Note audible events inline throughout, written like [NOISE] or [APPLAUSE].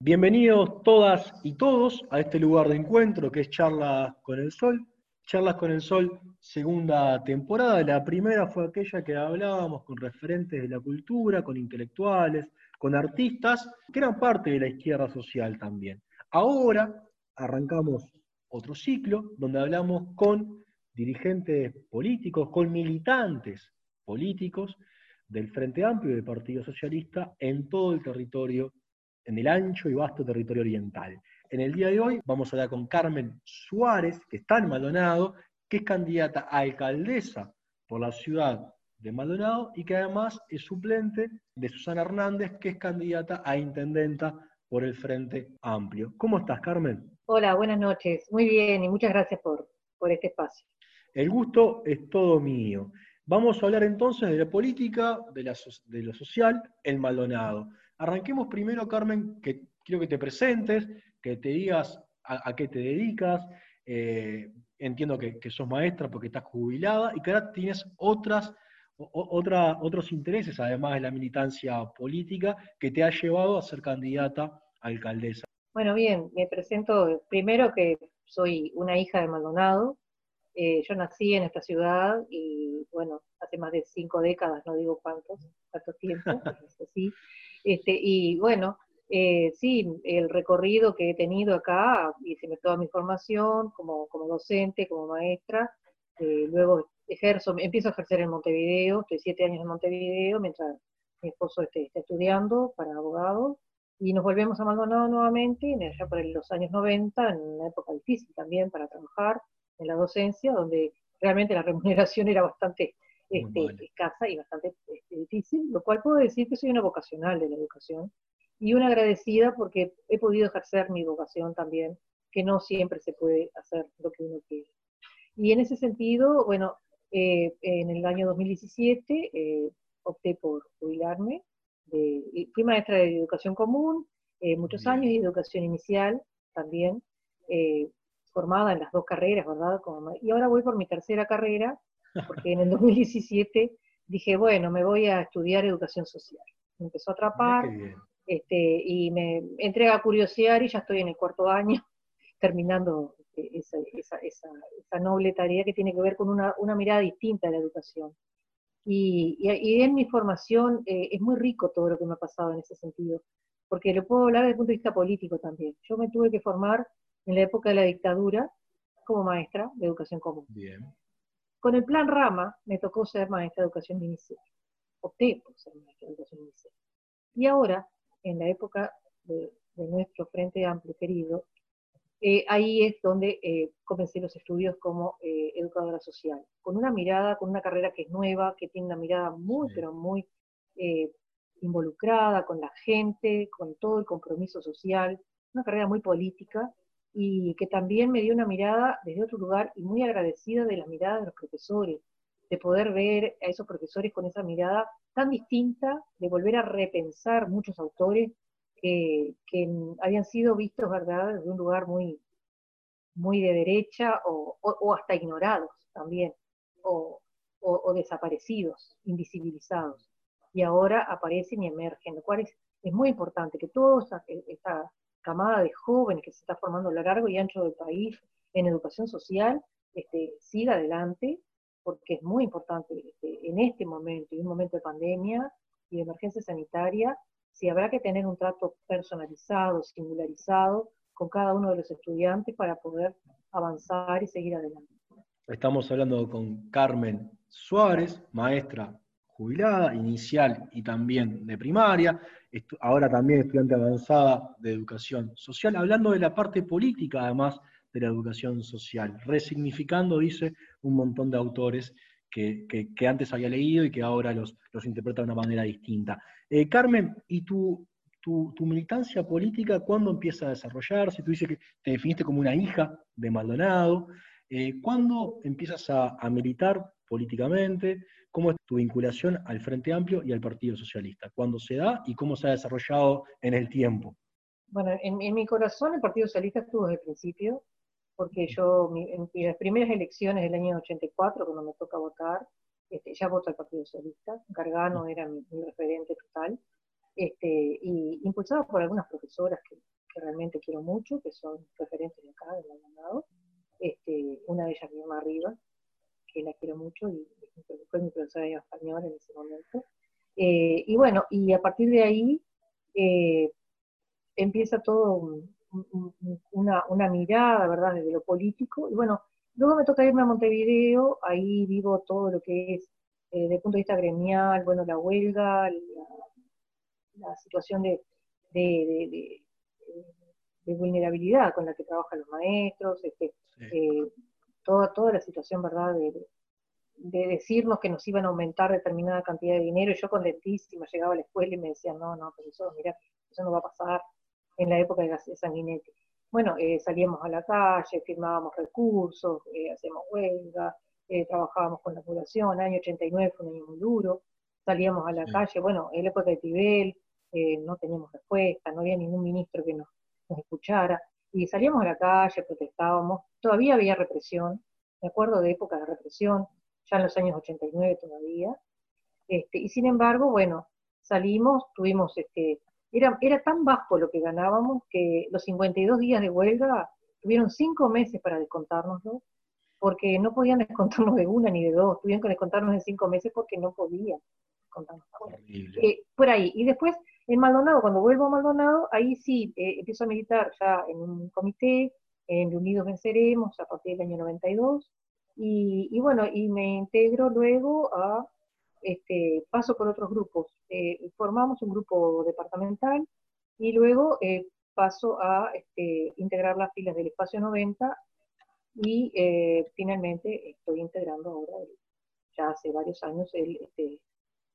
Bienvenidos todas y todos a este lugar de encuentro que es Charlas con el Sol. Charlas con el Sol, segunda temporada. La primera fue aquella que hablábamos con referentes de la cultura, con intelectuales, con artistas, que eran parte de la izquierda social también. Ahora arrancamos otro ciclo donde hablamos con dirigentes políticos, con militantes políticos del Frente Amplio del Partido Socialista en todo el territorio en el ancho y vasto territorio oriental. En el día de hoy vamos a hablar con Carmen Suárez, que está en Maldonado, que es candidata a alcaldesa por la ciudad de Maldonado y que además es suplente de Susana Hernández, que es candidata a intendenta por el Frente Amplio. ¿Cómo estás, Carmen? Hola, buenas noches. Muy bien y muchas gracias por, por este espacio. El gusto es todo mío. Vamos a hablar entonces de la política, de, la, de lo social en Maldonado. Arranquemos primero, Carmen, que quiero que te presentes, que te digas a, qué te dedicas. Eh, entiendo que, sos maestra porque estás jubilada y que ahora tienes otras, otra, otros intereses, además de la militancia política, que te ha llevado a ser candidata a alcaldesa. Bueno, bien, me presento primero que soy una hija de Maldonado. Eh, yo nací en esta ciudad y, bueno, hace más de cinco décadas, no digo cuántos, cuántos tiempo, [LAUGHS] así. Este, y bueno, eh, sí, el recorrido que he tenido acá, hice toda mi formación como, como docente, como maestra, eh, luego ejerzo, empiezo a ejercer en Montevideo, estoy siete años en Montevideo, mientras mi esposo esté, está estudiando para abogado, y nos volvemos a Maldonado nuevamente, allá por los años 90, en una época difícil también para trabajar en la docencia, donde realmente la remuneración era bastante este, escasa y bastante este, difícil, lo cual puedo decir que soy una vocacional de la educación y una agradecida porque he podido ejercer mi vocación también, que no siempre se puede hacer lo que uno quiere. Y en ese sentido, bueno, eh, en el año 2017 eh, opté por jubilarme, de, fui maestra de educación común eh, muchos años y educación inicial también, formada en las dos carreras, ¿verdad? y ahora voy por mi tercera carrera, porque en el 2017 dije, bueno, me voy a estudiar educación social. Me empezó a atrapar este, y me entré a curiosear y ya estoy en el cuarto año [LAUGHS] terminando este, esa, noble tarea que tiene que ver con una, mirada distinta a la educación. Y, en mi formación eh, es muy rico todo lo que me ha pasado en ese sentido, porque lo puedo hablar desde el punto de vista político también. Yo me tuve que formar en la época de la dictadura como maestra de educación común. Bien. Con el plan Rama me tocó ser maestra de educación inicial. Opté por ser maestra de educación inicial. Y ahora, en la época de, nuestro Frente Amplio querido, eh, ahí es donde eh, comencé los estudios como eh, educadora social, con una mirada, con una carrera que es nueva, que tiene una mirada muy, pero muy involucrada con la gente, con todo el compromiso social, una carrera muy política, y que también me dio una mirada desde otro lugar y muy agradecida de la mirada de los profesores, de poder ver a esos profesores con esa mirada tan distinta, de volver a repensar muchos autores que, habían sido vistos, ¿verdad?, desde un lugar muy, muy de derecha o, hasta ignorados también, o, desaparecidos, invisibilizados. Y ahora aparecen y emergen, lo cual es, es muy importante que toda esta, camada de jóvenes que se está formando a lo largo y ancho del país en educación social este, siga adelante, porque es muy importante este, en este momento, y un momento de pandemia y de emergencia sanitaria, si habrá que tener un trato personalizado, singularizado con cada uno de los estudiantes para poder avanzar y seguir adelante. Estamos hablando con Carmen Suárez, maestra jubilada, inicial y también de primaria, ahora también estudiante avanzada de educación social, hablando de la parte política además de la educación social, resignificando, dice, un montón de autores que, antes había leído y que ahora los, los interpreta de una manera distinta. Eh, Carmen, ¿y tu, tu, militancia política cuándo empieza a desarrollarse? Tú dices que te definiste como una hija de Maldonado. Eh, ¿Cuándo empiezas a, a militar políticamente? ¿Cómo es tu vinculación al Frente Amplio y al Partido Socialista? ¿Cuándo se da y cómo se ha desarrollado en el tiempo? Bueno, en, mi corazón el Partido Socialista estuvo desde el principio, porque yo en las primeras elecciones del año 84, cuando me toca votar, este, ya voto al Partido Socialista, Gargano era mi, referente total, este, y impulsado por algunas profesoras que, realmente quiero mucho, que son referentes de acá, del Maldonado. Este, una de ellas, mi mamá Arriba, que la quiero mucho y fue mi profesora de español en ese momento. Eh, y bueno, y a partir de ahí eh, empieza todo una, una, mirada, ¿verdad?, desde lo político. Y bueno, luego me toca irme a Montevideo, ahí vivo todo lo que es, eh, desde el punto de vista gremial, bueno, la huelga, la, situación de, de, vulnerabilidad con la que trabajan los maestros, este, toda, toda la situación, ¿verdad?, de, de decirnos que nos iban a aumentar determinada cantidad de dinero, y yo contentísima llegaba a la escuela y me decían, no, no, eso, mira, eso no va a pasar en la época de Sanguinetti. Bueno, eh, salíamos a la calle, firmábamos recursos, eh, hacíamos huelga, eh, trabajábamos con la población, año 89 fue un año muy duro, salíamos a la calle, bueno, en la época de Tibel no teníamos respuesta, no había ningún ministro que nos, nos escuchara, y salíamos a la calle, protestábamos, todavía había represión, me acuerdo de época de represión, ya en los años 89 todavía. Este, y sin embargo, bueno, salimos, tuvimos, este, era, era tan bajo lo que ganábamos que los 52 días de huelga tuvieron cinco meses para descontárnoslo, porque no podían descontarnos de una ni de dos, tuvieron que descontarnos en cinco meses porque no podían descontarnos. Eh, por ahí. Y después, en Maldonado, cuando vuelvo a Maldonado, ahí sí eh, empiezo a militar ya en un comité, en Unidos Venceremos, a partir del año 92, y, bueno, y me integro luego a, este, paso por otros grupos. Eh, formamos un grupo departamental y luego eh, paso a este, integrar las filas del espacio 90 y eh, finalmente estoy integrando ahora, ya hace varios años, el, este,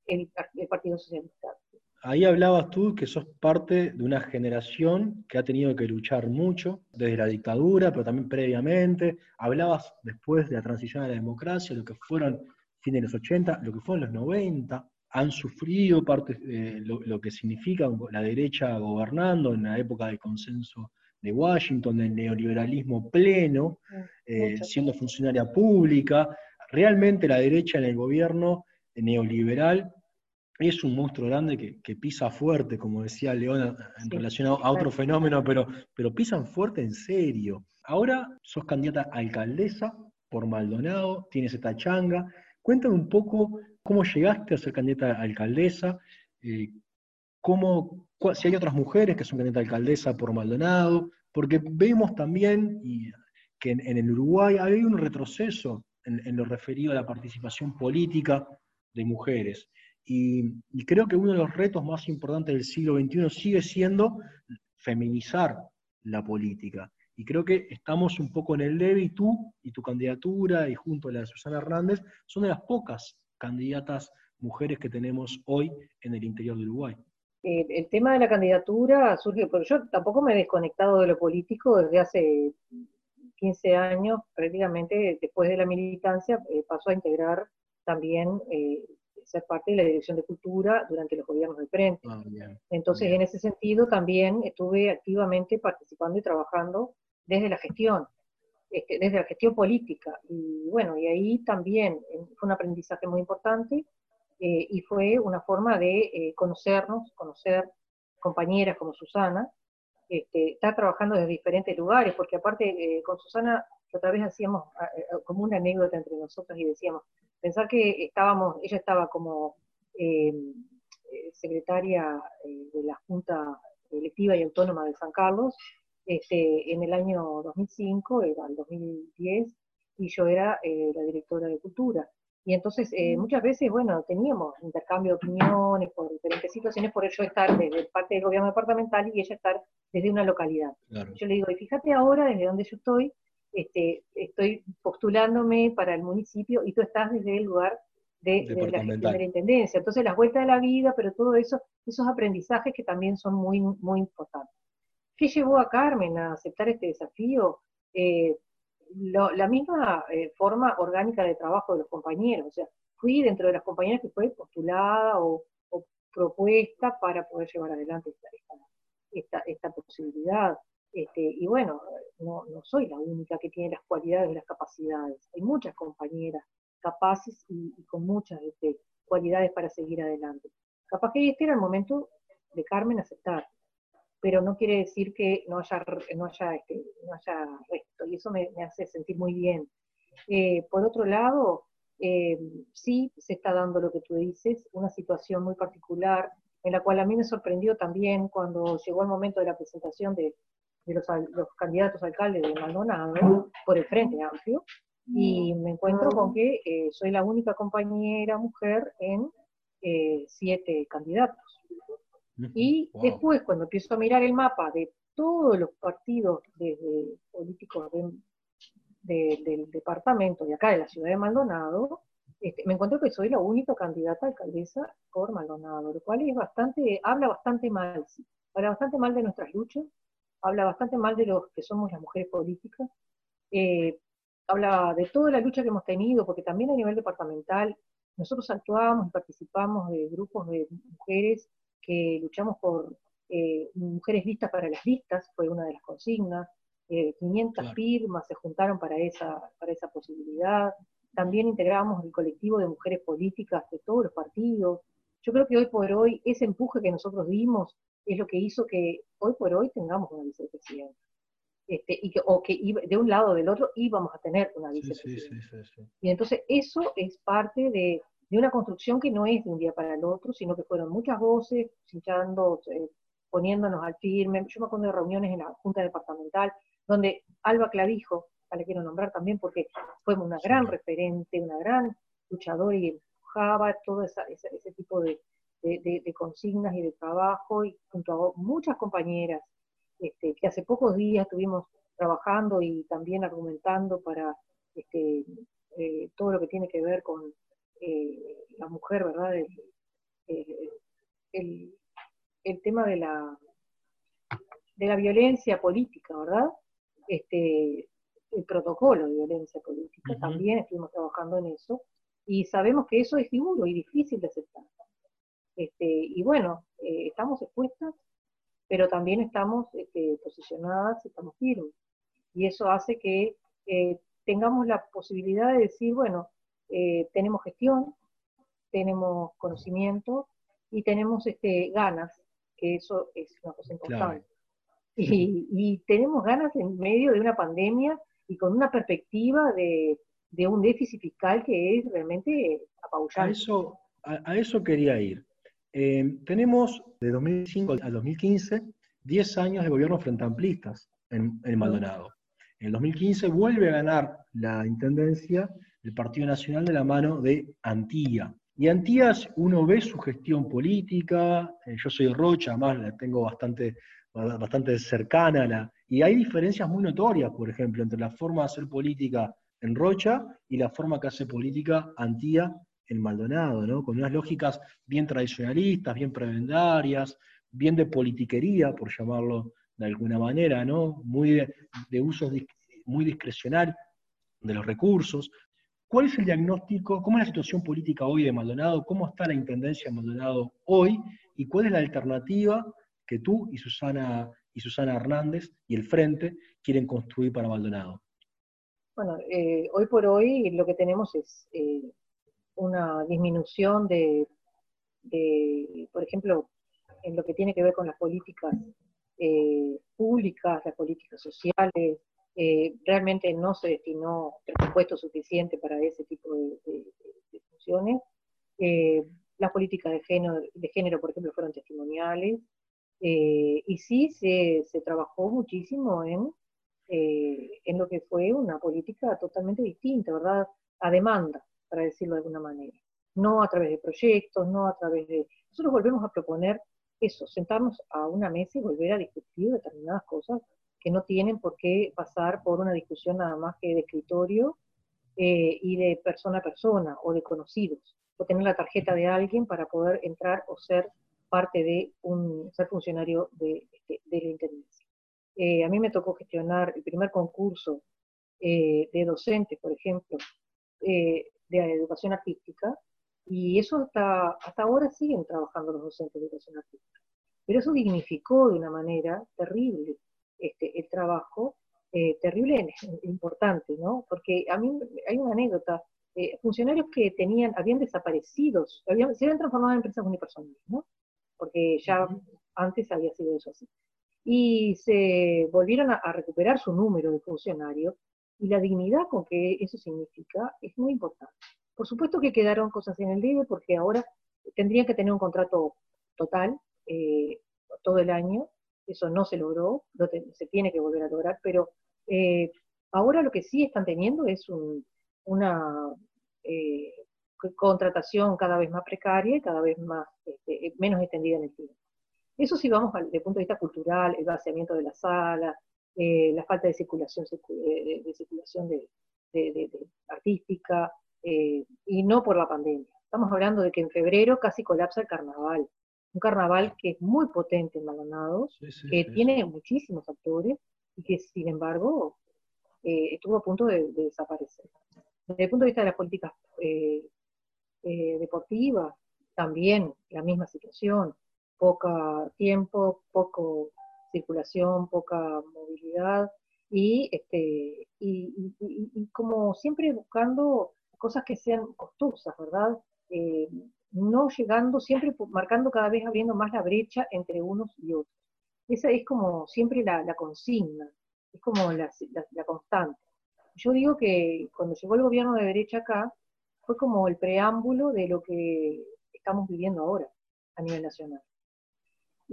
el, el Partido Socialista ahí hablabas tú que sos parte de una generación que ha tenido que luchar mucho, desde la dictadura, pero también previamente. Hablabas después de la transición a la democracia, lo que fueron fines de los 80, lo que fueron los 90. Han sufrido parte de lo, que significa la derecha gobernando en la época del consenso de Washington, del neoliberalismo pleno, eh, siendo funcionaria pública. Realmente la derecha en el gobierno neoliberal es un monstruo grande que, pisa fuerte, como decía León en relación a, otro fenómeno, pero, pero pisan fuerte en serio. Ahora sos candidata a alcaldesa por Maldonado, tienes esta changa. Cuéntame un poco cómo llegaste a ser candidata a alcaldesa, eh, cómo, si hay otras mujeres que son candidatas a alcaldesa por Maldonado, porque vemos también que en, el Uruguay hay un retroceso en lo referido a la participación política de mujeres. Y, creo que uno de los retos más importantes del siglo XXI sigue siendo feminizar la política. Y creo que estamos un poco en el leve y tú y tu candidatura y junto a la de Susana Hernández son de las pocas candidatas mujeres que tenemos hoy en el interior de Uruguay. Eh, el tema de la candidatura surge, porque yo tampoco me he desconectado de lo político desde hace 15 años, prácticamente después de la militancia, eh, paso a integrar también eh, ser parte de la Dirección de Cultura durante los gobiernos del Frente. Ah, Entonces, en ese sentido, también estuve activamente participando y trabajando desde la gestión, este, desde la gestión política. Y bueno, y ahí también eh, fue un aprendizaje muy importante eh, y fue una forma de eh, conocernos, conocer compañeras como Susana, este, estar trabajando desde diferentes lugares, porque aparte con Susana otra vez hacíamos como una anécdota entre nosotros y decíamos, Pensar que estábamos, ella estaba como em, eh, secretaria eh, de la Junta Electiva y Autónoma de San Carlos este, en el año 2005, era el 2010, y yo era eh, la directora de Cultura. Y entonces muchas veces, bueno, teníamos intercambio de opiniones por diferentes situaciones, por ello estar desde parte del gobierno departamental y ella estar desde una localidad. Yo le digo, y fíjate ahora desde donde yo estoy, este, estoy postulándome para el municipio y tú estás desde el lugar de, la, intendencia. Entonces, las vueltas de la vida, pero todo eso, esos aprendizajes que también son muy, muy importantes. ¿Qué llevó a Carmen a aceptar este desafío? Eh, la misma eh, forma orgánica de trabajo de los compañeros. O sea, fui dentro de las compañeras que fue postulada o, propuesta para poder llevar adelante esta, esta posibilidad. Este, y bueno, no, soy la única que tiene las cualidades y las capacidades. Hay muchas compañeras capaces y, con muchas este, cualidades para seguir adelante. Capaz que este era el momento de Carmen aceptar, pero no quiere decir que no haya, no haya, este, no haya resto, y eso me, hace sentir muy bien. Eh, por otro lado, eh, sí se está dando lo que tú dices, una situación muy particular, en la cual a mí me sorprendió también cuando llegó el momento de la presentación de, de los, los, candidatos a alcalde de Maldonado por el Frente Amplio, y me encuentro con que eh, soy la única compañera mujer en eh, siete candidatos. Y después, cuando empiezo a mirar el mapa de todos los partidos políticos del departamento de acá, de la ciudad de Maldonado, este, me encuentro que soy la única candidata a alcaldesa por Maldonado, lo cual es bastante, habla bastante mal, habla bastante mal de nuestras luchas, habla bastante mal de los que somos las mujeres políticas, eh, habla de toda la lucha que hemos tenido, porque también a nivel departamental nosotros actuábamos y participamos de grupos de mujeres que luchamos por eh, mujeres listas para las listas, fue una de las consignas, 500 eh, firmas se juntaron para esa, para esa posibilidad, también integramos el colectivo de mujeres políticas de todos los partidos. Yo creo que hoy por hoy ese empuje que nosotros dimos es lo que hizo que hoy por hoy tengamos una vicepresidenta. Este, y que, o que de un lado o del otro íbamos a tener una vicepresidenta. y entonces eso es parte de, de, una construcción que no es de un día para el otro, sino que fueron muchas voces, hinchando, eh, poniéndonos al firme. Yo me acuerdo de reuniones en la Junta Departamental, donde Alba Clavijo, la quiero nombrar también porque fue una gran referente, una gran luchadora y empujaba todo ese tipo de, de, consignas y de trabajo, y junto a muchas compañeras este, que hace pocos días estuvimos trabajando y también argumentando para este, eh, todo lo que tiene que ver con eh, la mujer, ¿verdad? El, el, tema de la, de la violencia política, ¿verdad? Este, el protocolo de violencia política, también estuvimos trabajando en eso, y sabemos que eso es duro y difícil de aceptar. Este, y bueno, eh, estamos expuestas, pero también estamos este, posicionadas, estamos firmes. Y eso hace que eh, tengamos la posibilidad de decir, bueno, eh, tenemos gestión, tenemos conocimiento y tenemos este, ganas, que eso es una cosa importante. Y, y, tenemos ganas en medio de una pandemia y con una perspectiva de, de un déficit fiscal que es realmente apabullante. A eso, a eso quería ir. Eh, tenemos de 2005 al 2015 10 años de gobierno frente amplistas en, en Maldonado. En el 2015 vuelve a ganar la intendencia el Partido Nacional de la mano de Antía. Y Antías, uno ve su gestión política, eh, yo soy Rocha, además la tengo bastante, bastante cercana, la, y hay diferencias muy notorias, por ejemplo, entre la forma de hacer política en Rocha y la forma que hace política Antía en Maldonado, ¿no? Con unas lógicas bien tradicionalistas, bien prebendarias, bien de politiquería, por llamarlo de alguna manera, ¿no? Muy de, de usos muy discrecional de los recursos. ¿Cuál es el diagnóstico? ¿Cómo es la situación política hoy de Maldonado? ¿Cómo está la intendencia de Maldonado hoy? ¿Y cuál es la alternativa que tú y Susana, y Susana Hernández y el Frente quieren construir para Maldonado? Bueno, eh, hoy por hoy lo que tenemos es eh, una disminución de, por ejemplo, en lo que tiene que ver con las políticas eh, públicas, las políticas sociales, eh, realmente no se destinó presupuesto suficiente para ese tipo de, funciones. Eh, las políticas de género, por ejemplo, fueron testimoniales. y sí se, se, trabajó muchísimo en, en lo que fue una política totalmente distinta, ¿verdad? A demanda para decirlo de alguna manera. No a través de proyectos, no a través de... Nosotros volvemos a proponer eso, sentarnos a una mesa y volver a discutir determinadas cosas que no tienen por qué pasar por una discusión nada más que de escritorio eh, y de persona a persona o de conocidos, o tener la tarjeta de alguien para poder entrar o ser parte de un, ser funcionario de, la Intendencia. Eh, a mí me tocó gestionar el primer concurso eh, de docentes, por ejemplo, de educación artística, y eso hasta, hasta ahora siguen trabajando los docentes de educación artística. Pero eso dignificó de una manera terrible este, el trabajo, eh, terrible e importante, ¿no? Porque a mí hay una anécdota, eh, funcionarios que tenían, habían desaparecido, habían, se habían transformado en empresas unipersonales, ¿no? Porque ya Antes había sido eso así. Y se volvieron a, recuperar su número de funcionarios y la dignidad con que eso significa es muy importante. Por supuesto que quedaron cosas en el debe porque ahora tendrían que tener un contrato total eh, todo el año. Eso no se logró, se tiene que volver a lograr, pero eh, ahora lo que sí están teniendo es una eh, contratación cada vez más precaria y cada vez más, este, menos extendida en el tiempo. Eso sí vamos desde el punto de vista cultural, el vaciamiento de la sala, la falta de circulación, de, circulación de, artística, y no por la pandemia. Estamos hablando de que en febrero casi colapsa el carnaval. Un carnaval que es muy potente en Maldonado, que tiene muchísimos actores y que sin embargo eh, estuvo a punto de, desaparecer. Desde el punto de vista de las políticas eh, eh, deportivas, también la misma situación, poca tiempo, poco circulación, poca movilidad y, este, y como siempre buscando cosas que sean costosas, ¿verdad? Eh, no llegando, siempre marcando cada vez abriendo más la brecha entre unos y otros. Esa es como siempre la, consigna, es como la, constante. Yo digo que cuando llegó el gobierno de derecha acá, fue como el preámbulo de lo que estamos viviendo ahora a nivel nacional.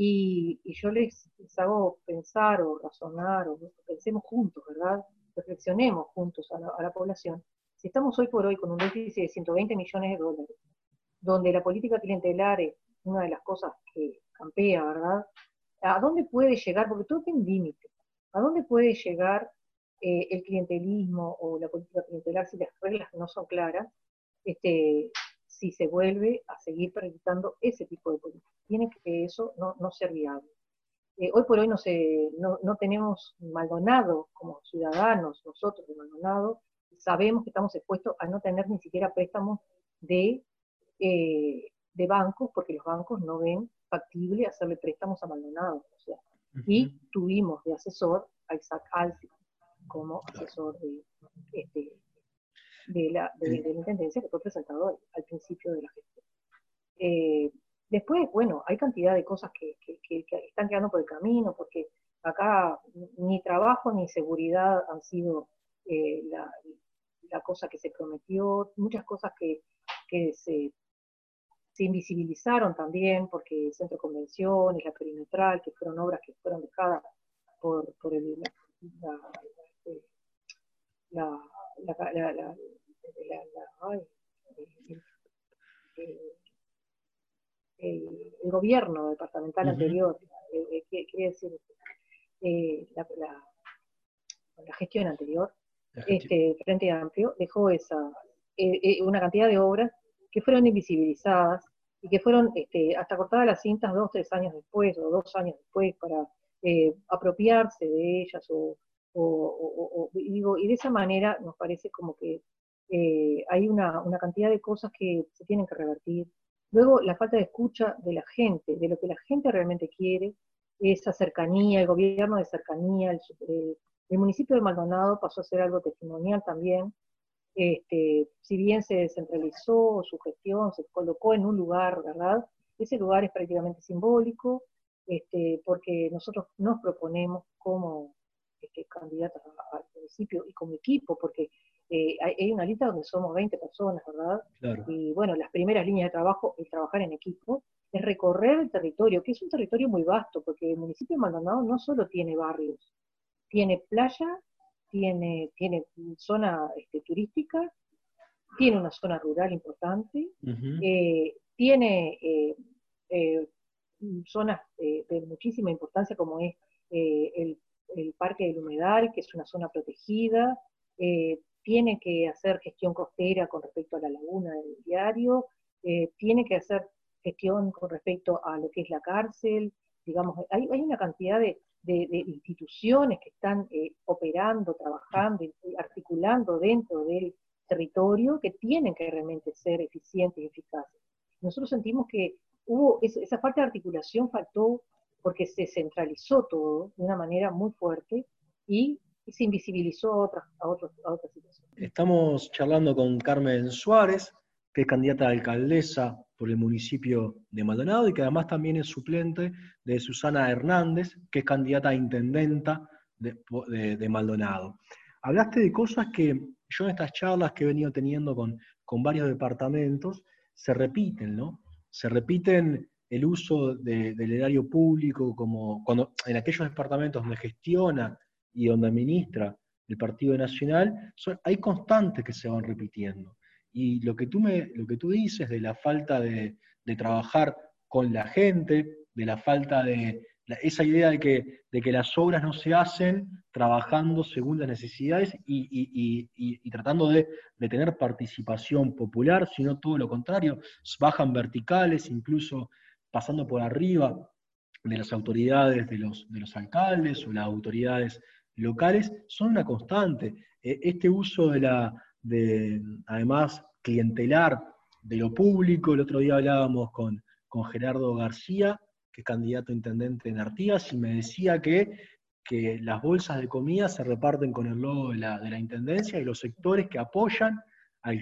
Y, yo les, hago pensar o razonar, o pensemos juntos, ¿verdad? Reflexionemos juntos a la, población. Si estamos hoy por hoy con un déficit de 120 millones de dólares, donde la política clientelar es una de las cosas que campea, ¿verdad? ¿A dónde puede llegar? Porque todo tiene un límite. ¿A dónde puede llegar eh, el clientelismo o la política clientelar si las reglas no son claras? Este, si se vuelve a seguir practicando ese tipo de política. Tiene que eso no, no ser viable. Eh, hoy por hoy no, se, no, no, tenemos Maldonado como ciudadanos, nosotros de Maldonado, sabemos que estamos expuestos a no tener ni siquiera préstamos de eh, de bancos, porque los bancos no ven factible hacerle préstamos a Maldonado. O sea, Y tuvimos de asesor a Isaac Alfi como asesor de, este, de, la, de, la Intendencia, que fue presentador al principio de la gestión. Eh, después, bueno, hay cantidad de cosas que, que, están quedando por el camino, porque acá ni trabajo ni seguridad han sido eh, la, la, cosa que se prometió, muchas cosas que, que se se invisibilizaron también porque el centro de convenciones, la perimetral, que fueron obras que fueron dejadas por, por el, la, el, gobierno departamental anterior, eh, eh, quiere decir eh, la, la, gestión anterior, Este, Frente Amplio, dejó esa una cantidad de obras que fueron invisibilizadas y que fueron este, hasta cortadas las cintas dos, tres años después o dos años después para eh, apropiarse de ellas o, digo, y de esa manera nos parece como que eh, hay una, cantidad de cosas que se tienen que revertir. Luego, la falta de escucha de la gente, de lo que la gente realmente quiere, esa cercanía, el gobierno de cercanía, el, el municipio de Maldonado pasó a ser algo testimonial también, este, si bien se descentralizó su gestión, se colocó en un lugar, ¿verdad? Ese lugar es prácticamente simbólico, este, porque nosotros nos proponemos como este, candidatos al municipio y como equipo, porque eh, hay, una lista donde somos 20 personas, ¿verdad? Y bueno, las primeras líneas de trabajo, el trabajar en equipo, es recorrer el territorio, que es un territorio muy vasto, porque el municipio de Maldonado no solo tiene barrios, tiene playa, tiene, tiene zona este, turística, tiene una zona rural importante, eh, tiene eh, zonas de muchísima importancia como es el, Parque del Humedal, que es una zona protegida, tiene que hacer gestión costera con respecto a la laguna del diario, tiene que hacer gestión con respecto a lo que es la cárcel, digamos, hay, hay una cantidad de, de, instituciones que están eh, operando, trabajando articulando dentro del territorio que tienen que realmente ser eficientes y eficaces. Nosotros sentimos que hubo esa falta de articulación faltó porque se centralizó todo de una manera muy fuerte y, se invisibilizó a otras, a, a otras situaciones. Estamos charlando con Carmen Suárez, que es candidata a alcaldesa por el municipio de Maldonado y que además también es suplente de Susana Hernández, que es candidata a intendenta de, Maldonado. Hablaste de cosas que yo en estas charlas que he venido teniendo con, con varios departamentos se repiten, ¿no? Se repiten el uso del erario público como cuando en aquellos departamentos donde gestiona y donde administra el Partido Nacional, hay constantes que se van repitiendo. Y lo que tú, me, lo que tú dices de la falta de, trabajar con la gente, de la falta de esa idea de que, de que las obras no se hacen trabajando según las necesidades y, tratando de, tener participación popular, sino todo lo contrario, bajan verticales, incluso pasando por arriba de las autoridades de los, de los alcaldes o las autoridades locales, son una constante. E, este uso de la, de, además, clientelar de lo público. El otro día hablábamos con, con Gerardo García, que es candidato a intendente en Artigas, y me decía que, que las bolsas de comida se reparten con el logo de la, de la intendencia y los sectores que apoyan al,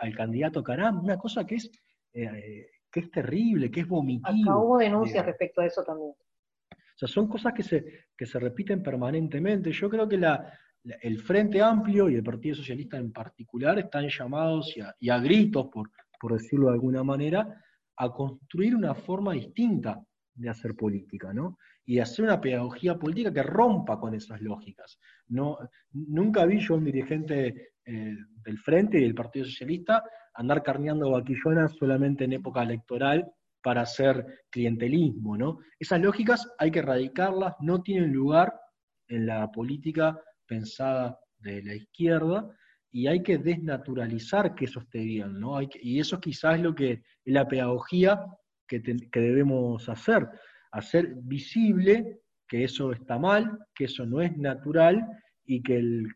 al, candidato Caram, una cosa que es, eh, que es terrible, que es vomitivo. Acá hubo denuncias respecto a eso también. O sea, son cosas que se, que se repiten permanentemente. Yo creo que la, el Frente Amplio y el Partido Socialista en particular están llamados y a, gritos, por, por, decirlo de alguna manera, a construir una forma distinta de hacer política, ¿no? Y de hacer una pedagogía política que rompa con esas lógicas. No, nunca vi yo un dirigente eh, del Frente y del Partido Socialista andar carneando vaquillonas solamente en época electoral para hacer clientelismo, ¿no? Esas lógicas hay que erradicarlas, no tienen lugar en la política pensada de la izquierda y hay que desnaturalizar que eso esté bien, ¿no? Y eso quizás es lo que es la pedagogía que, debemos hacer, hacer visible que eso está mal, que eso no es natural y que el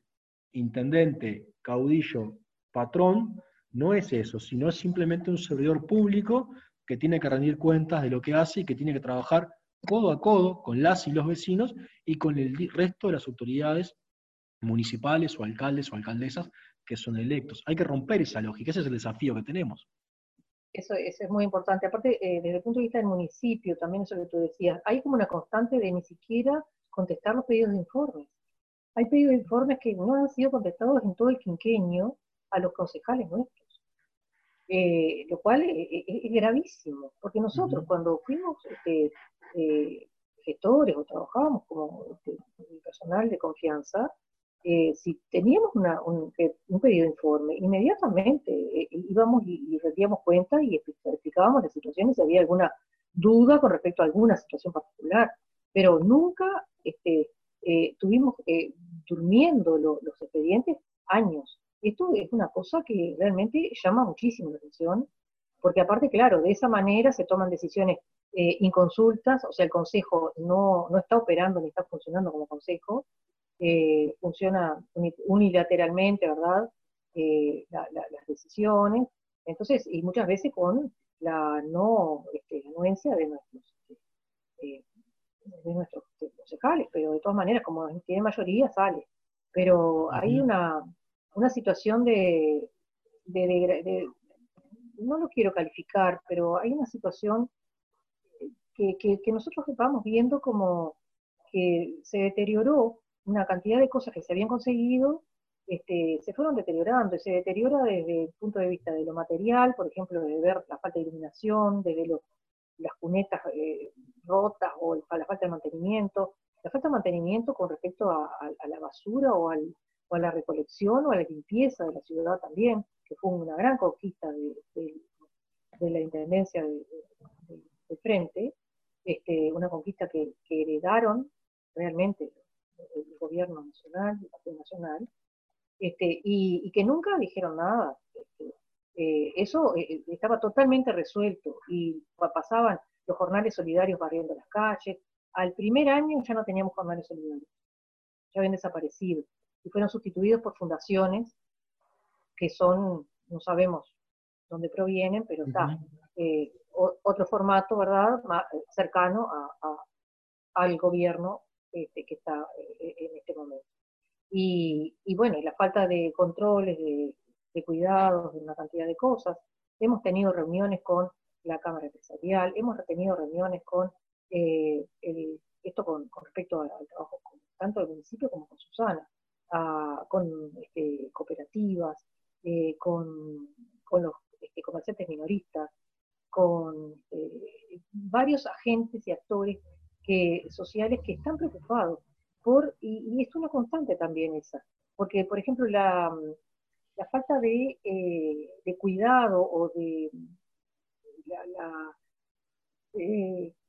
intendente, caudillo, patrón, no es eso, sino es simplemente un servidor público que tiene que rendir cuentas de lo que hace y que tiene que trabajar codo a codo con las y los vecinos y con el resto de las autoridades municipales o alcaldes o alcaldesas que son electos. Hay que romper esa lógica, ese es el desafío que tenemos. Eso, es muy importante. Aparte, eh, desde el punto de vista del municipio, también eso que tú decías, hay como una constante de ni siquiera contestar los pedidos de informes. Hay pedidos de informes que no han sido contestados en todo el quinquenio a los concejales nuestros. Eh, lo cual es, gravísimo, porque nosotros cuando fuimos este, eh, gestores o trabajábamos como este, personal de confianza, eh, si teníamos un, pedido de informe, inmediatamente eh, íbamos y, rendíamos cuenta y explicábamos las situaciones si había alguna duda con respecto a alguna situación particular, pero nunca este, eh, tuvimos durmiendo los expedientes años. Esto es una cosa que realmente llama muchísimo la atención, porque aparte, claro, de esa manera se toman decisiones inconsultas, o sea, el Consejo no, no está operando ni está funcionando como Consejo, eh, funciona unilateralmente, ¿verdad? Eh, las decisiones, entonces, y muchas veces con la no este, anuencia de nuestros, eh, de nuestros concejales, pero de todas maneras, como tiene mayoría, sale. Pero hay una, una situación de, de, no lo quiero calificar, pero hay una situación que, que, nosotros vamos viendo como que se deterioró una cantidad de cosas que se habían conseguido este, se fueron deteriorando y se deteriora desde el punto de vista de lo material, por ejemplo, de ver la falta de iluminación, de ver las cunetas eh, rotas o la falta de mantenimiento, la falta de mantenimiento con respecto a, la basura o, a la recolección o a la limpieza de la ciudad también, que fue una gran conquista de, la Intendencia de, Frente, este, una conquista que heredaron realmente el gobierno nacional, el Partido Nacional, este, y, que nunca dijeron nada. Este, eh, eso eh, eh, estaba totalmente resuelto y pasaban los jornales solidarios barriendo las calles. Al primer año ya no teníamos jornales solidarios, ya habían desaparecido y fueron sustituidos por fundaciones que son, no sabemos dónde provienen, pero está, otro formato, ¿verdad?, cercano al gobierno este, que está eh, en este momento. Y, y, bueno, la falta de controles, de, cuidados, de una cantidad de cosas. Hemos tenido reuniones con la Cámara Empresarial, hemos tenido reuniones con eh, esto con, respecto al, trabajo tanto del municipio como con Susana, con este, cooperativas, eh, con, los este, comerciantes minoristas, con eh, varios agentes y actores sociales que están preocupados por, y, esto es una constante también esa, porque por ejemplo la, falta de, cuidado o de la,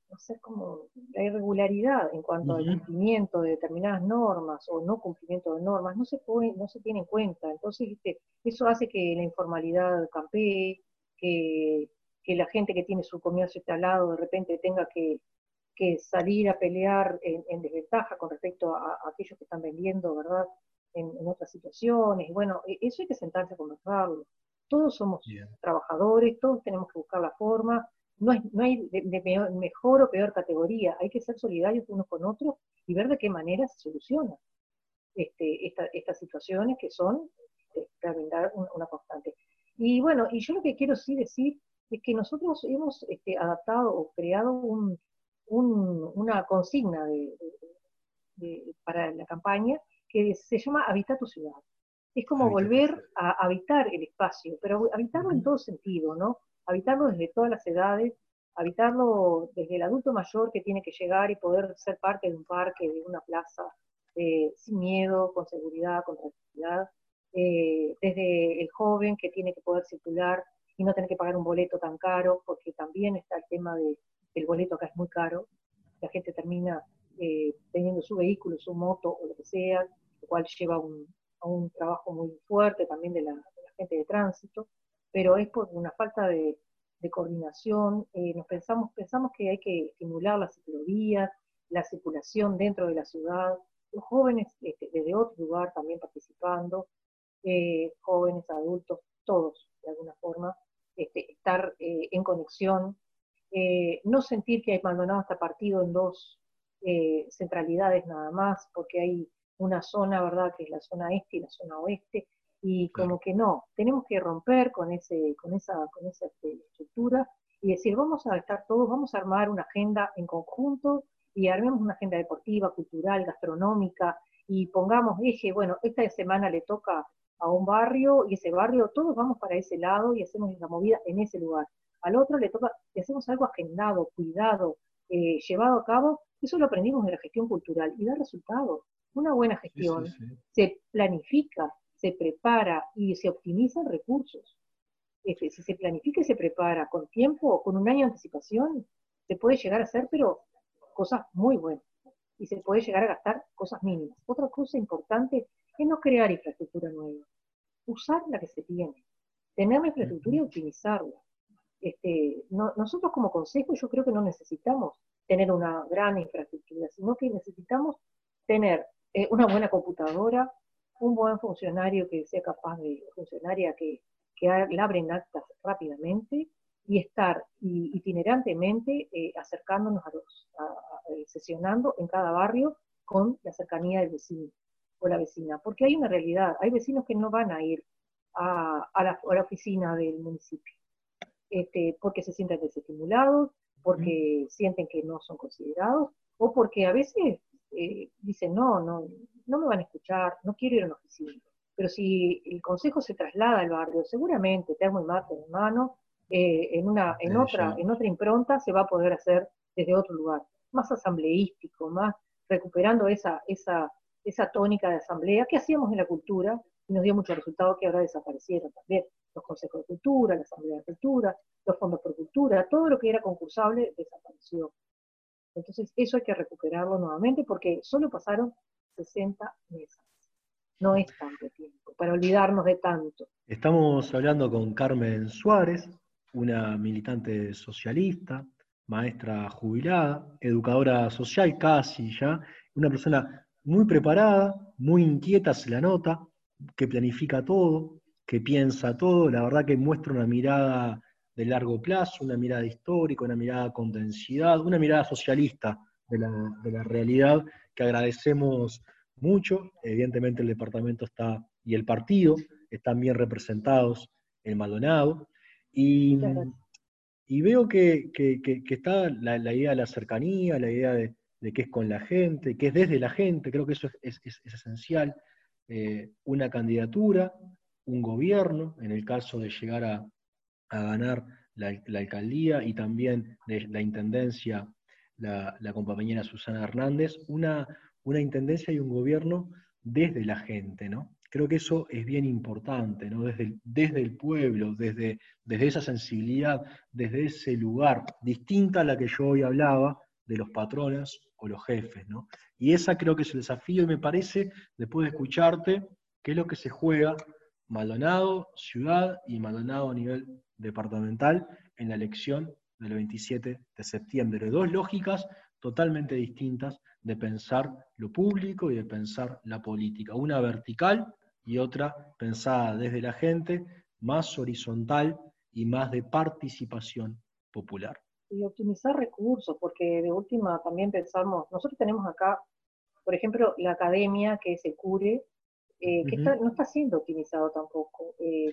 no sé, como la irregularidad en cuanto al cumplimiento de determinadas normas o no cumplimiento de normas no se puede, no se tiene en cuenta. Entonces, eso hace que la informalidad campee, que, la gente que tiene su comercio instalado de repente tenga que, salir a pelear en, desventaja con respecto a, aquellos que están vendiendo, ¿verdad? En, otras situaciones. Bueno, e, eso hay que sentarse a conversarlo. Todos somos trabajadores, todos tenemos que buscar la forma no, hay de, mejor o peor categoría, hay que ser solidarios unos con otros y ver de qué manera se solucionan este, estas situaciones que son este, una, constante. Y bueno, y yo lo que quiero sí decir es que nosotros hemos este, adaptado o creado una consigna para la campaña que se llama Habita tu ciudad. Es como volver a habitar el espacio, pero habitarlo en todo sentido, ¿no? Habitarlo desde todas las edades, habitarlo desde el adulto mayor que tiene que llegar y poder ser parte de un parque, de una plaza, eh, sin miedo, con seguridad, con tranquilidad, eh, desde el joven que tiene que poder circular y no tener que pagar un boleto tan caro, porque también está el tema de, del boleto acá es muy caro, la gente termina eh, teniendo su vehículo, su moto o lo que sea, lo cual lleva a un trabajo muy fuerte también de la gente de tránsito pero es por una falta de, coordinación. Eh, nos pensamos, pensamos que hay que estimular las ciclovías, la circulación dentro de la ciudad, los jóvenes este, desde otro lugar también participando, eh, jóvenes, adultos, todos de alguna forma, este, estar eh, en conexión, no sentir que hay Maldonado está partido en dos centralidades nada más, porque hay una zona, ¿verdad?, que es la zona este y la zona oeste, y como que no, tenemos que romper con, ese, con esa, con esa este, estructura y decir, vamos a estar todos, vamos a armar una agenda en conjunto y armemos una agenda deportiva, cultural, gastronómica y pongamos eje, bueno, esta semana le toca a un barrio y ese barrio, todos vamos para ese lado y hacemos la movida en ese lugar. Al otro le toca, y hacemos algo agendado, cuidado, eh, llevado a cabo, eso lo aprendimos en la gestión cultural y da resultados. Una buena gestión se planifica, se prepara y se optimizan recursos. Este, si se planifica y se prepara con tiempo, con un año de anticipación, se puede llegar a hacer, pero cosas muy buenas. Y se puede llegar a gastar cosas mínimas. Otra cosa importante es no crear infraestructura nueva. Usar la que se tiene. Tener la infraestructura y optimizarla. Este, nosotros como consejo yo creo que no necesitamos tener una gran infraestructura, sino que necesitamos tener eh, una buena computadora, un buen funcionario que sea capaz de, funcionaria que, que labren actas rápidamente y estar itinerantemente eh, acercándonos a los, eh, sesionando en cada barrio con la cercanía del vecino o la vecina, porque hay una realidad, hay vecinos que no van a ir a, la, oficina del municipio, este, porque se sienten desestimulados, porque sienten que no son considerados, o porque a veces eh, dicen, no, no, no me van a escuchar, no quiero ir a una oficina. Pero si el consejo se traslada al barrio, seguramente termo y mate en mano, eh, en, una, en, otra, en otra impronta se va a poder hacer desde otro lugar, más asambleístico, más recuperando esa, esa, esa tónica de asamblea que hacíamos en la cultura y nos dio mucho resultado que ahora desaparecieron también. Los consejos de cultura, la asamblea de cultura, los fondos por cultura, todo lo que era concursable desapareció. Entonces eso hay que recuperarlo nuevamente porque solo pasaron 60 meses. No es tanto tiempo para olvidarnos de tanto. Estamos hablando con Carmen Suárez, una militante socialista, maestra jubilada, educadora social casi ya, una persona muy preparada, muy inquieta, se la nota, que planifica todo, que piensa todo, la verdad que muestra una mirada de largo plazo, una mirada histórica, una mirada con densidad, una mirada socialista de la, de la realidad que agradecemos mucho. Evidentemente el departamento está y el partido están bien representados en Maldonado. Y y veo que, está la, idea de la cercanía, la idea de, que es con la gente, que es desde la gente, creo que eso es, esencial. Eh, una candidatura, un gobierno, en el caso de llegar a, ganar la, alcaldía y también de la intendencia, la, compañera Susana Hernández, una, una intendencia y un gobierno desde la gente, ¿no? Creo que eso es bien importante, ¿no? Desde el, desde el pueblo, desde, desde esa sensibilidad, desde ese lugar, distinta a la que yo hoy hablaba de los patrones o los jefes, ¿no? Y esa creo que es el desafío y me parece, después de escucharte, que es lo que se juega Maldonado, ciudad y Maldonado a nivel departamental en la elección del 27 de septiembre. Dos lógicas totalmente distintas de pensar lo público y de pensar la política. Una vertical y otra pensada desde la gente, más horizontal y más de participación popular. Y optimizar recursos, porque de última también pensamos, nosotros tenemos acá, por ejemplo, la academia, que es el CURE, eh, que no está siendo optimizado tampoco. Eh,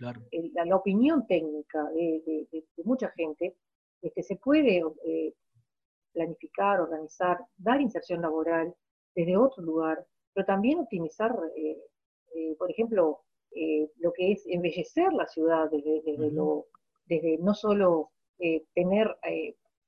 la, opinión técnica de, mucha gente que se puede eh, planificar, organizar, dar inserción laboral desde otro lugar, pero también optimizar, eh, por ejemplo, lo que es embellecer la ciudad desde, desde, no solo tener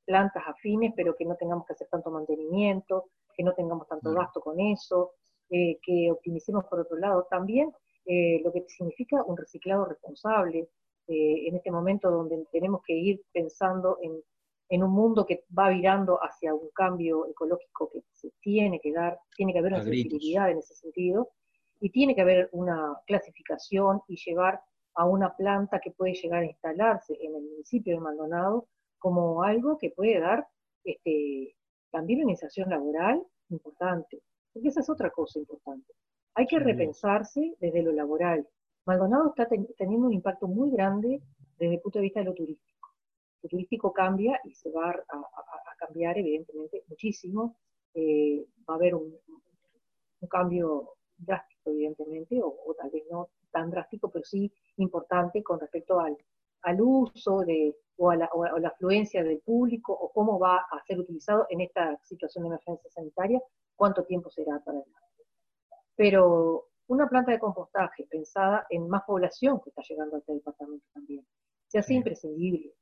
plantas afines, pero que no tengamos que hacer tanto mantenimiento, que no tengamos tanto gasto con eso, que optimicemos por otro lado. También lo que significa un reciclado responsable, en este momento donde tenemos que ir pensando en en un mundo que va virando hacia un cambio ecológico que se tiene que dar, tiene que haber una sensibilidad en ese sentido, y tiene que haber una clasificación y llevar a una planta que puede llegar a instalarse en el municipio de Maldonado como algo que puede dar este, también una inserción laboral importante, porque esa es otra cosa importante. Hay que repensarse desde lo laboral. Maldonado está teniendo un impacto muy grande desde el punto de vista de lo turístico turístico cambia y se va a, cambiar evidentemente muchísimo. Eh, va a haber un, cambio drástico evidentemente, o, tal vez no tan drástico, pero sí importante con respecto al, al uso de, o, a la, la afluencia del público o cómo va a ser utilizado en esta situación de emergencia sanitaria, cuánto tiempo será para adelante. Pero una planta de compostaje pensada en más población que está llegando a este departamento también, se hace imprescindible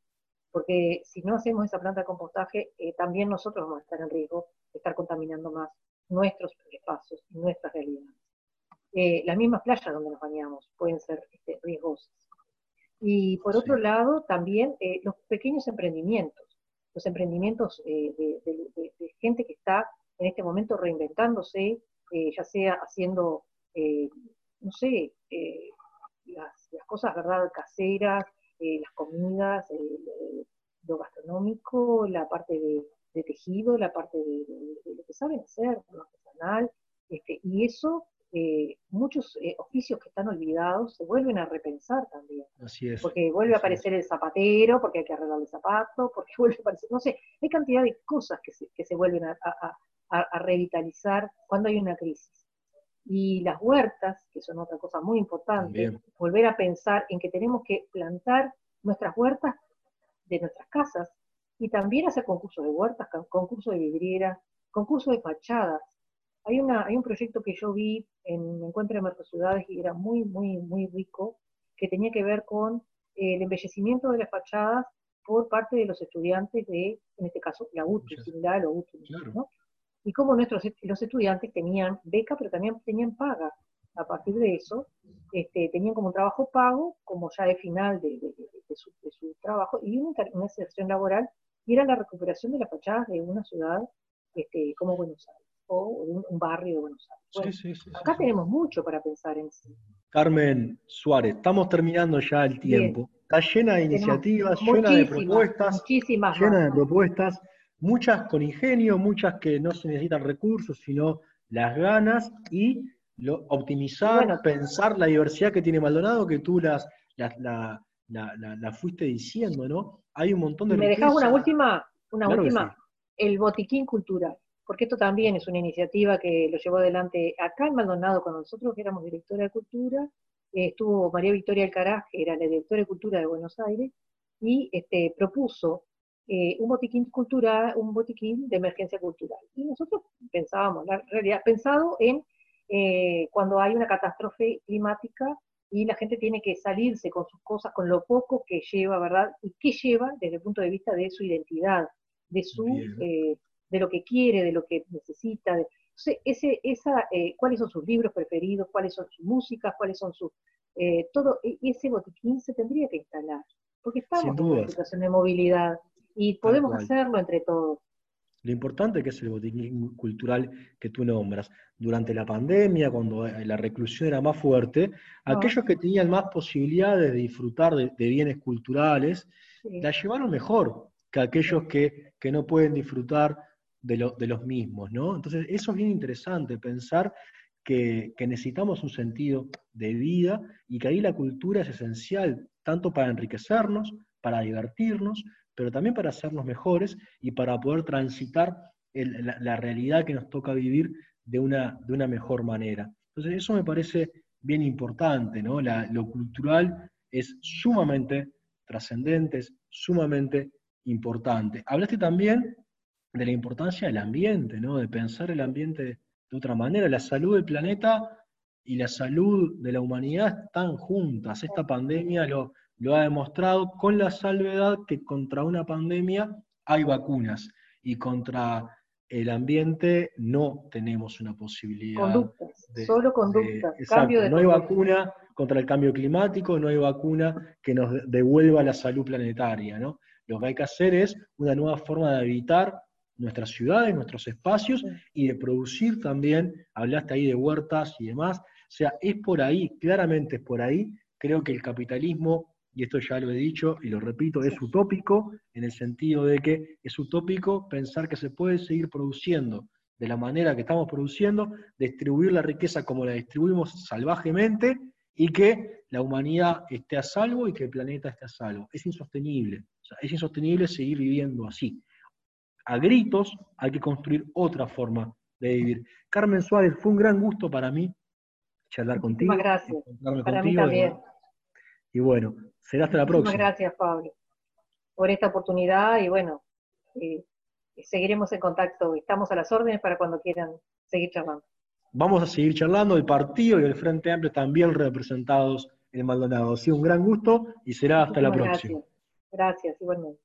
porque si no hacemos esa planta de compostaje, eh, también nosotros vamos a estar en riesgo de estar contaminando más nuestros espacios y nuestras realidades. Eh, las mismas playas donde nos bañamos pueden ser este, riesgosas. Y por otro lado, también eh, los pequeños emprendimientos, los emprendimientos de, gente que está en este momento reinventándose, ya sea haciendo, no sé, las, las, cosas, ¿verdad?, caseras, eh, las comidas, lo gastronómico, la parte de, tejido, la parte de, lo que saben hacer, lo artesanal, este, y eso, eh, muchos eh, oficios que están olvidados se vuelven a repensar también. Así es. Porque vuelve a aparecer el zapatero, porque hay que arreglar el zapato, porque [LAUGHS] vuelve a aparecer, no sé, hay cantidad de cosas que se, que se vuelven a, a revitalizar cuando hay una crisis y las huertas, que son otra cosa muy importante, volver a pensar en que tenemos que plantar nuestras huertas de nuestras casas y también hacer concursos de huertas, concursos de vidrieras, concursos de fachadas. Hay, una, hay un proyecto que yo vi en Encuentro de Mercosidades y era muy, muy, muy rico, que tenía que ver con el embellecimiento de las fachadas por parte de los estudiantes de, en este caso, la UTU, similar o UTU, ¿no? Y cómo nuestros, los estudiantes tenían beca, pero también tenían paga. A partir de eso, este, tenían como un trabajo pago, como ya de final de, su, trabajo, y una, una, inserción laboral, y era la recuperación de las fachadas de una ciudad este, como Buenos Aires, o un, un barrio de Buenos Aires. acá tenemos mucho para pensar en sí. Carmen Suárez, estamos terminando ya el tiempo. Está llena de iniciativas, llena de propuestas, llena de propuestas muchas con ingenio, muchas que no se necesitan recursos, sino las ganas y lo, optimizar, pensar la diversidad que tiene Maldonado, que tú las, la, fuiste diciendo, ¿no? Hay un montón de... ¿Me dejas una última? Una última. El botiquín cultural, porque esto también es una iniciativa que lo llevó adelante acá en Maldonado con nosotros, que éramos directora de cultura, estuvo María Victoria Alcaraz, que era la directora de cultura de Buenos Aires, y este, propuso eh, un botiquín cultural, un botiquín de emergencia cultural. Y nosotros pensábamos, la realidad, pensado en eh, cuando hay una catástrofe climática y la gente tiene que salirse con sus cosas, con lo poco que lleva, ¿verdad? Y qué lleva desde el punto de vista de su identidad, de su, eh, de lo que quiere, de lo que necesita. De, ese, esa, eh, cuáles son sus libros preferidos, cuáles son sus músicas, cuáles son sus, eh, todo e, ese botiquín se tendría que instalar, porque estamos en una situación de movilidad y podemos hacerlo entre todos. Lo importante que es el botiquín cultural que tú nombras. Durante la pandemia, cuando la reclusión era más fuerte, aquellos que tenían más posibilidades de disfrutar de, bienes culturales, la llevaron mejor que aquellos que, no pueden disfrutar de, los mismos, ¿no? Entonces, eso es bien interesante, pensar que, que, necesitamos un sentido de vida y que ahí la cultura es esencial, tanto para enriquecernos, para divertirnos, pero también para hacernos mejores y para poder transitar la, realidad que nos toca vivir de una, de una mejor manera. Entonces, eso me parece bien importante, ¿no? lo cultural es sumamente trascendente, es sumamente importante. Hablaste también de la importancia del ambiente, ¿no? De pensar el ambiente de otra manera. La salud del planeta y la salud de la humanidad están juntas. Esta pandemia lo, lo ha demostrado con la salvedad que contra una pandemia hay vacunas y contra el ambiente no tenemos una posibilidad. Conductas, solo conductas. no hay vacuna contra el cambio climático, no hay vacuna que nos devuelva la salud planetaria. ¿no? Lo que hay que hacer es una nueva forma de habitar nuestras ciudades, nuestros espacios y de producir también, hablaste ahí de huertas y demás, o sea, es por ahí, claramente es por ahí, creo que el capitalismo y esto ya lo he dicho y lo repito, es utópico en el sentido de que es utópico pensar que se puede seguir produciendo de la manera que estamos produciendo, distribuir la riqueza como la distribuimos salvajemente y que la humanidad esté a salvo y que el planeta esté a salvo. Es insostenible. es insostenible seguir viviendo así. A gritos hay que construir otra forma de vivir. Carmen Suárez, fue un gran gusto para mí charlar contigo. gracias. Para mí también. Y bueno, Será hasta la próxima. Muchas gracias, Pablo, por esta oportunidad y bueno, eh, seguiremos en contacto. Estamos a las órdenes para cuando quieran seguir charlando. Vamos a seguir charlando. El partido y el Frente Amplio también representados en Maldonado. Ha sido un gran gusto y será hasta la próxima. Gracias, gracias igualmente.